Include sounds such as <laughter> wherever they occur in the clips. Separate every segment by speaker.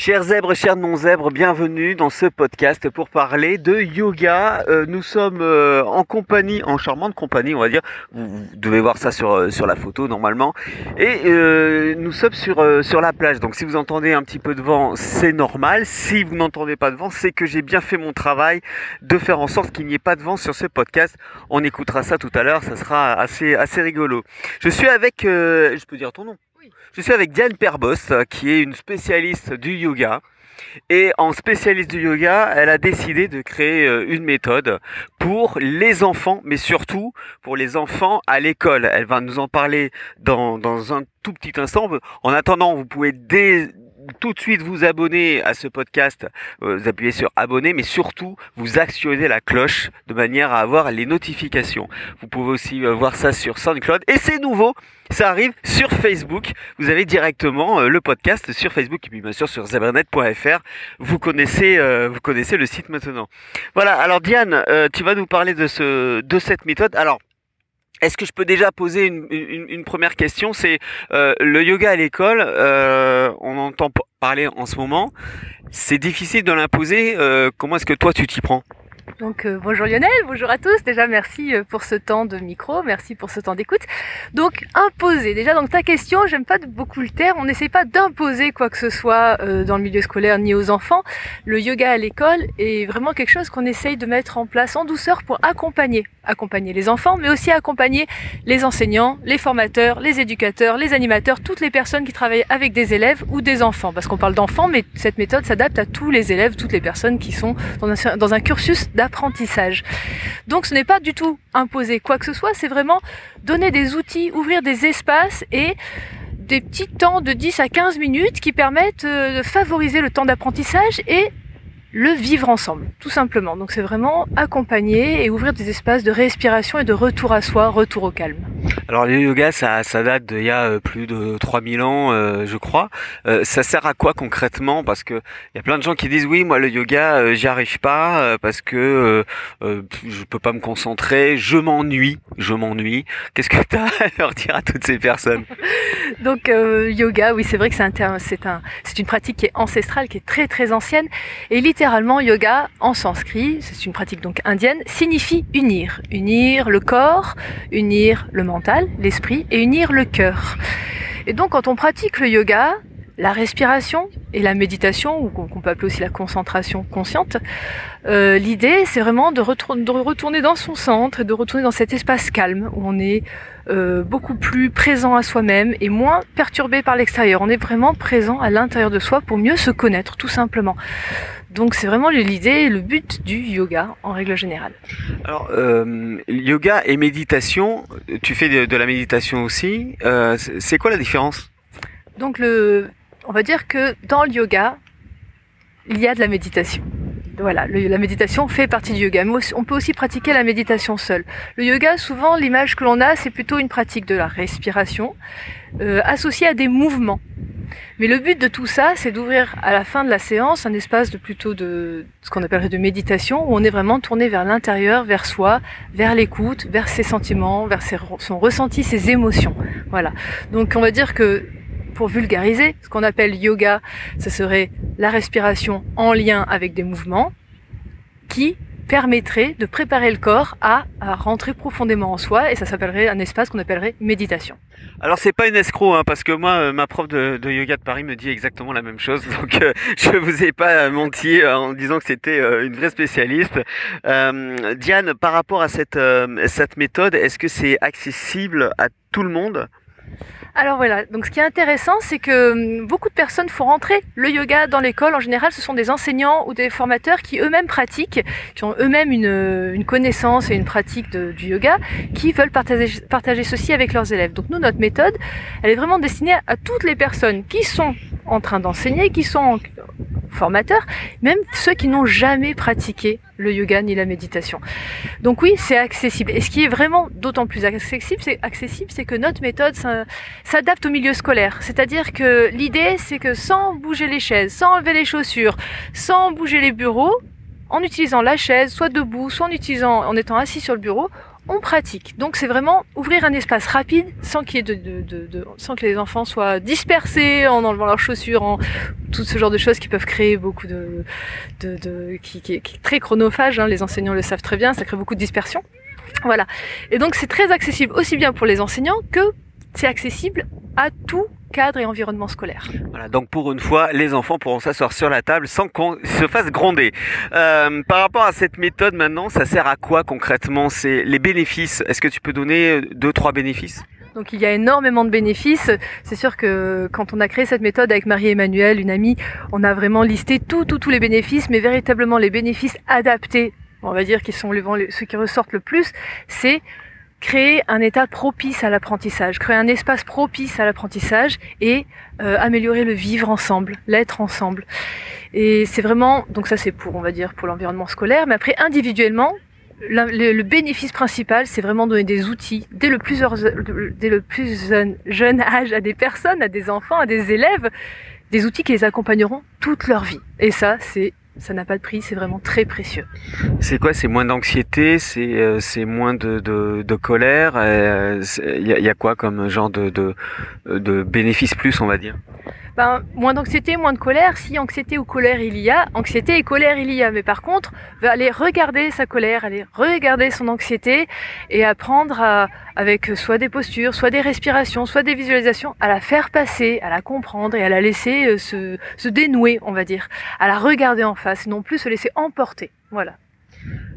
Speaker 1: Chers zèbres, chers non-zèbres, bienvenue dans ce podcast pour parler de yoga. Euh, nous sommes euh, en compagnie, en charmante compagnie, on va dire. Vous, devez voir ça sur, euh, sur la photo normalement. Et nous sommes sur, sur la plage. Donc si vous entendez un petit peu de vent, c'est normal. Si vous n'entendez pas de vent, c'est que j'ai bien fait mon travail de faire en sorte qu'il n'y ait pas de vent sur ce podcast. On écoutera ça tout à l'heure, ça sera assez, assez rigolo. Je suis avec, je peux dire ton nom je suis avec Diane Perbos, qui est une spécialiste du yoga. Et en spécialiste du yoga, elle a décidé de créer euh, une méthode pour les enfants, mais surtout pour les enfants à l'école. Elle va nous en parler dans, dans un tout petit instant. En attendant, vous pouvez dès, tout de suite vous abonner à ce podcast, euh, vous appuyez sur abonner, mais surtout vous actionnez la cloche de manière à avoir les notifications. Vous pouvez aussi euh, voir ça sur SoundCloud et c'est nouveau, ça arrive sur Facebook. Vous avez directement euh, le podcast sur Facebook et puis bien sûr sur zebranet.fr. Vous connaissez, le site maintenant. Voilà. Alors Diane, tu vas nous parler de de cette méthode. Alors. Est-ce que je peux déjà poser une, première question? C'est euh, le yoga à l'école, euh, on entend parler en ce moment. C'est difficile de l'imposer. euh, comment est-ce que toi tu t'y prends?
Speaker 2: Donc euh, bonjour Lionel, bonjour à tous. Déjà merci euh, pour ce temps de micro, merci pour ce temps d'écoute. Donc imposer. Déjà donc ta question, j'aime pas beaucoup le terme. On n'essaie pas d'imposer quoi que ce soit euh, dans le milieu scolaire ni aux enfants. Le yoga à l'école est vraiment quelque chose qu'on essaye de mettre en place en douceur pour accompagner, accompagner les enfants, mais aussi accompagner les enseignants, les formateurs, les éducateurs, les animateurs, toutes les personnes qui travaillent avec des élèves ou des enfants. Parce qu'on parle d'enfants, mais cette méthode s'adapte à tous les élèves, toutes les personnes qui sont dans un, dans un cursus d'apprentissage. Donc ce n'est pas du tout imposer quoi que ce soit, c'est vraiment donner des outils, ouvrir des espaces et des petits temps de 10 à 15 minutes qui permettent euh, de favoriser le temps d'apprentissage et le vivre ensemble, tout simplement. Donc c'est vraiment accompagner et ouvrir des espaces de respiration et de retour à soi, retour au calme.
Speaker 1: Alors le yoga, ça, ça date d'il y a euh, plus de 3000 ans, euh, je crois. Euh, ça sert à quoi concrètement? Parce que il y a plein de gens qui disent oui, moi le yoga, euh, j'y arrive pas parce que je peux pas me concentrer, je m'ennuie, je m'ennuie. Qu'est-ce que tu as à leur dire à toutes ces personnes? <laughs>
Speaker 2: Donc yoga, oui, c'est vrai que c'est un c'est un, c'est une pratique qui est ancestrale, qui est très très ancienne. Et littéralement, yoga en sanskrit, c'est une pratique donc indienne, signifie unir, unir le corps, unir le mental, l'esprit, et unir le cœur. Et donc, quand on pratique le yoga, la respiration et la méditation, ou qu'on peut appeler aussi la concentration consciente, euh, l'idée c'est vraiment de retourner dans son centre, et de retourner dans cet espace calme où on est euh, beaucoup plus présent à soi-même et moins perturbé par l'extérieur. On est vraiment présent à l'intérieur de soi pour mieux se connaître, tout simplement. Donc c'est vraiment l'idée et le but du yoga en règle générale.
Speaker 1: Alors euh, yoga et méditation, tu fais de, de la méditation aussi. Euh, c'est quoi la différence?
Speaker 2: Donc le, on va dire que dans le yoga, il y a de la méditation. Voilà, le- la méditation fait partie du yoga. Mais on peut aussi pratiquer la méditation seule. Le yoga, souvent, l'image que l'on a, c'est plutôt une pratique de la respiration euh, associée à des mouvements. Mais le but de tout ça, c'est d'ouvrir à la fin de la séance un espace de plutôt de ce qu'on appellerait de méditation, où on est vraiment tourné vers l'intérieur, vers soi, vers l'écoute, vers ses sentiments, vers ses, son ressenti, ses émotions. Voilà. Donc on va dire que pour vulgariser, ce qu'on appelle yoga, ce serait la respiration en lien avec des mouvements qui permettraient de préparer le corps à, rentrer profondément en soi et ça s'appellerait un espace qu'on appellerait méditation.
Speaker 1: Alors c'est pas une escroc hein, parce que moi euh, ma prof de, yoga de Paris me dit exactement la même chose <laughs> donc euh, je vous ai pas euh, menti euh, en disant que c'était une vraie spécialiste. Diane par rapport à cette méthode est-ce que c'est accessible à tout le monde?
Speaker 2: Alors voilà, donc ce qui est intéressant, c'est que hum, beaucoup de personnes font rentrer le yoga dans l'école. En général, ce sont des enseignants ou des formateurs qui eux-mêmes pratiquent, qui ont eux-mêmes une, une connaissance et une pratique du yoga, qui veulent partager, ceci avec leurs élèves. Donc nous, notre méthode, elle est vraiment destinée à, toutes les personnes qui sont en train d'enseigner, qui sont formateurs, même ceux qui n'ont jamais pratiqué le yoga ni la méditation. Donc oui, c'est accessible. Et ce qui est vraiment d'autant plus accessible, c'est accessible, c'est que notre méthode s'adapte au milieu scolaire. C'est-à-dire que l'idée, c'est que sans bouger les chaises, sans enlever les chaussures, sans bouger les bureaux, en utilisant la chaise, soit debout, soit en utilisant, en étant assis sur le bureau, on pratique. Donc c'est vraiment ouvrir un espace rapide sans qu'il de, de, de, sans que les enfants soient dispersés en enlevant leurs chaussures, en tout ce genre de choses qui peuvent créer beaucoup de, qui, est très chronophage. Hein, les enseignants le savent très bien, ça crée beaucoup de dispersion. Voilà. Et donc c'est très accessible aussi bien pour les enseignants que c'est accessible à tout cadre et environnement scolaire.
Speaker 1: Voilà, donc pour une fois, les enfants pourront s'asseoir sur la table sans qu'on se fasse gronder. Euh, par rapport à cette méthode maintenant, ça sert à quoi concrètement? C'est les bénéfices. Est-ce que tu peux donner deux, trois bénéfices?
Speaker 2: Donc il y a énormément de bénéfices. C'est sûr que quand on a créé cette méthode avec Marie-Emmanuelle, une amie, on a vraiment listé tout, tout, tous les bénéfices, mais véritablement les bénéfices adaptés, on va dire qui sont les, ceux qui ressortent le plus, c'est créer un état propice à l'apprentissage, créer un espace propice à l'apprentissage et euh, améliorer le vivre ensemble, l'être ensemble. Et c'est vraiment, donc ça c'est pour, on va dire, pour l'environnement scolaire, mais après individuellement, le, bénéfice principal, c'est vraiment donner des outils dès le plus, dès le plus jeune, jeune âge à des personnes, à des enfants, à des élèves, des outils qui les accompagneront toute leur vie. Et ça, c'est ça n'a pas de prix, c'est vraiment très précieux.
Speaker 1: C'est quoi? C'est moins d'anxiété, c'est euh, c'est moins de, de, de colère? Il euh, y, a, y, a quoi comme genre de, de, de bénéfice plus, on va dire?
Speaker 2: Ben, moins d'anxiété, moins de colère. Si anxiété ou colère il y a, anxiété et colère il y a. Mais par contre, va aller regarder sa colère, aller regarder son anxiété et apprendre à, avec soit des postures, soit des respirations, soit des visualisations, à la faire passer, à la comprendre et à la laisser euh, se, se dénouer, on va dire, à la regarder en face, non plus se laisser emporter. Voilà.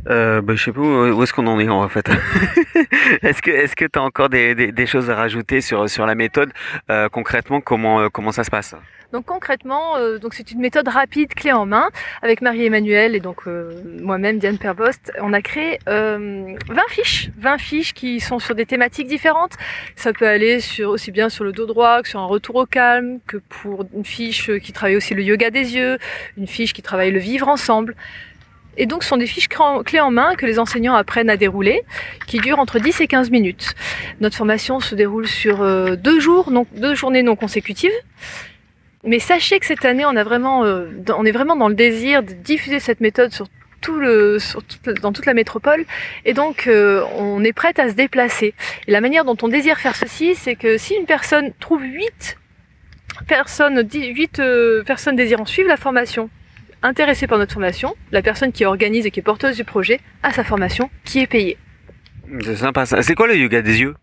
Speaker 1: Euh, bah, je sais pas où, est-ce qu'on en est en fait. <laughs> est-ce que est-ce que tu as encore des, choses à rajouter sur sur la méthode? Euh, concrètement comment euh, comment ça se passe?
Speaker 2: Donc concrètement, euh, donc c'est une méthode rapide, clé en main, avec Marie-Emmanuelle et donc moi-même Diane Perbost. On a créé 20 fiches, 20 fiches qui sont sur des thématiques différentes. Ça peut aller sur aussi bien sur le dos droit que sur un retour au calme, que pour une fiche qui travaille aussi le yoga des yeux, une fiche qui travaille le vivre ensemble. Et donc, ce sont des fiches clés en main que les enseignants apprennent à dérouler, qui durent entre 10 et 15 minutes. Notre formation se déroule sur euh, deux jours, donc deux journées non consécutives. Mais sachez que cette année, on, a vraiment, euh, on est vraiment dans le désir de diffuser cette méthode sur tout le, dans toute la métropole. Et donc, euh, on est prête à se déplacer. Et la manière dont on désire faire ceci, c'est que si une personne trouve 8 personnes, 8 personnes désirant suivre la formation intéressé par notre formation, la personne qui organise et qui est porteuse du projet a sa formation qui est payée.
Speaker 1: C'est sympa ça. C'est quoi le yoga des yeux?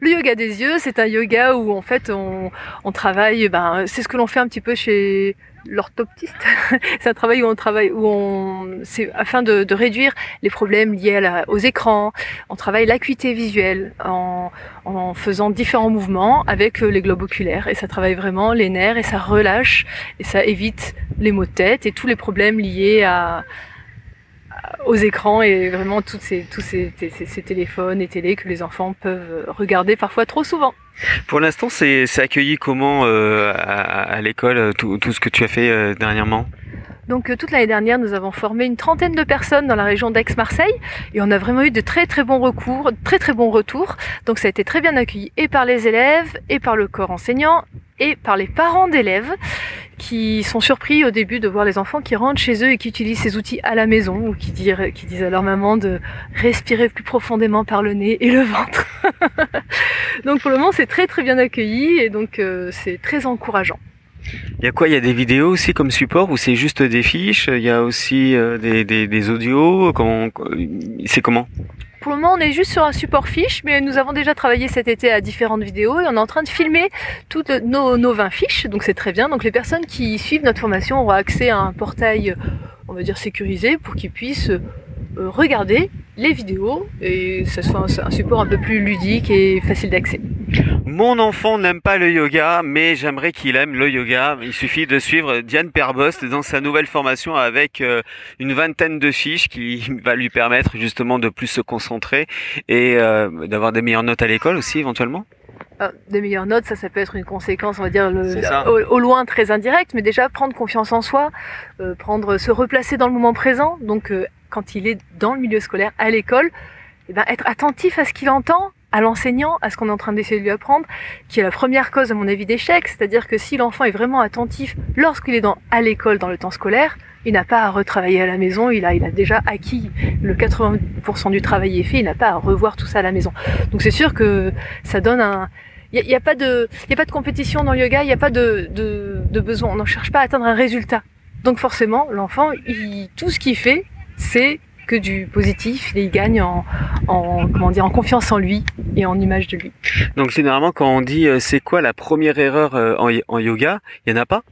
Speaker 2: Le yoga des yeux, c'est un yoga où en fait on, on travaille, ben, c'est ce que l'on fait un petit peu chez l'orthoptiste. <laughs> c'est un travail où on travaille, où on, c'est afin de, de, réduire les problèmes liés à aux écrans. On travaille l'acuité visuelle en, en faisant différents mouvements avec euh, les globes oculaires et ça travaille vraiment les nerfs et ça relâche et ça évite les maux de tête et tous les problèmes liés à, aux écrans et vraiment tous ces, tous ces, ces, téléphones et télé que les enfants peuvent regarder parfois trop souvent.
Speaker 1: Pour l'instant, c'est accueilli comment euh, à, l'école, tout, tout, ce que tu as fait euh, dernièrement?
Speaker 2: Donc euh, toute l'année dernière, nous avons formé une trentaine de personnes dans la région d'Aix-Marseille et on a vraiment eu de très très bons recours, très très bons retours. Donc ça a été très bien accueilli et par les élèves et par le corps enseignant et par les parents d'élèves qui sont surpris au début de voir les enfants qui rentrent chez eux et qui utilisent ces outils à la maison ou qui, disent, à leur maman de respirer plus profondément par le nez et le ventre. <laughs> donc pour le moment c'est très très bien accueilli et donc euh, c'est très encourageant.
Speaker 1: Il y a quoi? Il y a des vidéos aussi comme support ou c'est juste des fiches? Il y a aussi euh, des, des, audios? C'est comment?
Speaker 2: Pour le moment, on est juste sur un support fiche, mais nous avons déjà travaillé cet été à différentes vidéos et on est en train de filmer toutes nos, nos 20 fiches, donc c'est très bien. Donc les personnes qui suivent notre formation auront accès à un portail, on va dire sécurisé, pour qu'ils puissent euh, regarder les vidéos et ce soit un support un peu plus ludique et facile d'accès.
Speaker 1: Mon enfant n'aime pas le yoga, mais j'aimerais qu'il aime le yoga. Il suffit de suivre Diane Perbost dans sa nouvelle formation avec euh, une vingtaine de fiches qui va lui permettre justement de plus se concentrer et euh, d'avoir des meilleures notes à l'école aussi éventuellement.
Speaker 2: Ah, des meilleures notes, ça, ça peut être une conséquence, on va dire, au, loin très indirecte, mais déjà prendre confiance en soi, euh, prendre, se replacer dans le moment présent. Donc, quand il est dans le milieu scolaire, à l'école, eh ben, être attentif à ce qu'il entend, à l'enseignant, à ce qu'on est en train d'essayer de lui apprendre, qui est la première cause, à mon avis, d'échec. C'est-à-dire que si l'enfant est vraiment attentif lorsqu'il est dans, à l'école, dans le temps scolaire, il n'a pas à retravailler à la maison, il a, il a déjà acquis le 80% du travail est fait, il n'a pas à revoir tout ça à la maison. Donc c'est sûr que ça donne un... Il n'y a, pas de, y a pas de compétition dans le yoga, il n'y a pas de, de, de besoin, on ne cherche pas à atteindre un résultat. Donc forcément, l'enfant, tout ce qu'il fait, c'est que du positif et il gagne en, en, comment dire, en confiance en lui et en image de lui.
Speaker 1: Donc généralement quand on dit euh, c'est quoi la première erreur euh, en, en yoga, il n'y en a pas?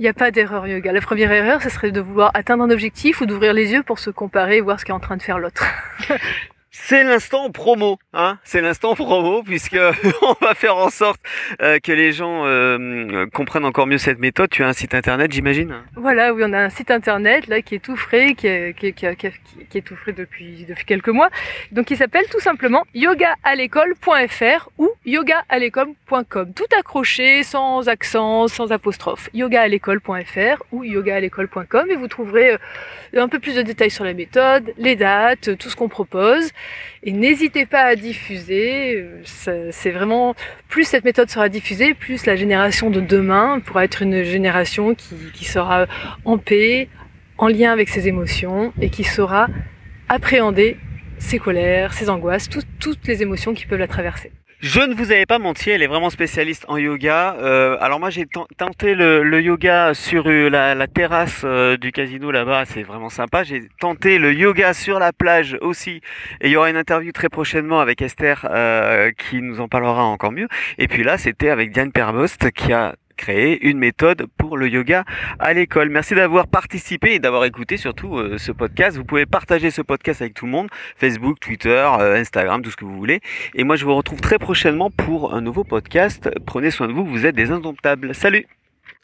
Speaker 2: Il n'y a pas d'erreur yoga. La première erreur, ce serait de vouloir atteindre un objectif ou d'ouvrir les yeux pour se comparer et voir ce qu'est en train de faire l'autre. <laughs>
Speaker 1: C'est l'instant promo, hein C'est l'instant promo puisque <laughs> on va faire en sorte euh, que les gens euh, comprennent encore mieux cette méthode. Tu as un site internet, j'imagine?
Speaker 2: Voilà, oui, on a un site internet là qui est tout frais, qui est, tout frais depuis depuis quelques mois. Donc, il s'appelle tout simplement yogaalecole.fr ou yogaalecole.com, tout accroché, sans accent, sans apostrophe. yogaalecole.fr ou yogaalecole.com et vous trouverez euh, un peu plus de détails sur la méthode, les dates, tout ce qu'on propose. Et n'hésitez pas à diffuser. C'est vraiment plus cette méthode sera diffusée, plus la génération de demain pourra être une génération qui, sera en paix, en lien avec ses émotions et qui saura appréhender ses colères, ses angoisses, tout, toutes les émotions qui peuvent la traverser.
Speaker 1: Je ne vous avais pas menti, elle est vraiment spécialiste en yoga. Euh, alors moi j'ai tenté le, yoga sur euh, la, terrasse euh, du casino là-bas, c'est vraiment sympa. J'ai tenté le yoga sur la plage aussi. Et il y aura une interview très prochainement avec Esther qui nous en parlera encore mieux. Et puis là c'était avec Diane Perbost qui a créer une méthode pour le yoga à l'école. Merci d'avoir participé et d'avoir écouté surtout euh, ce podcast. Vous pouvez partager ce podcast avec tout le monde, Facebook, Twitter, euh, Instagram, tout ce que vous voulez. Et moi je vous retrouve très prochainement pour un nouveau podcast. Prenez soin de vous, vous êtes des indomptables. Salut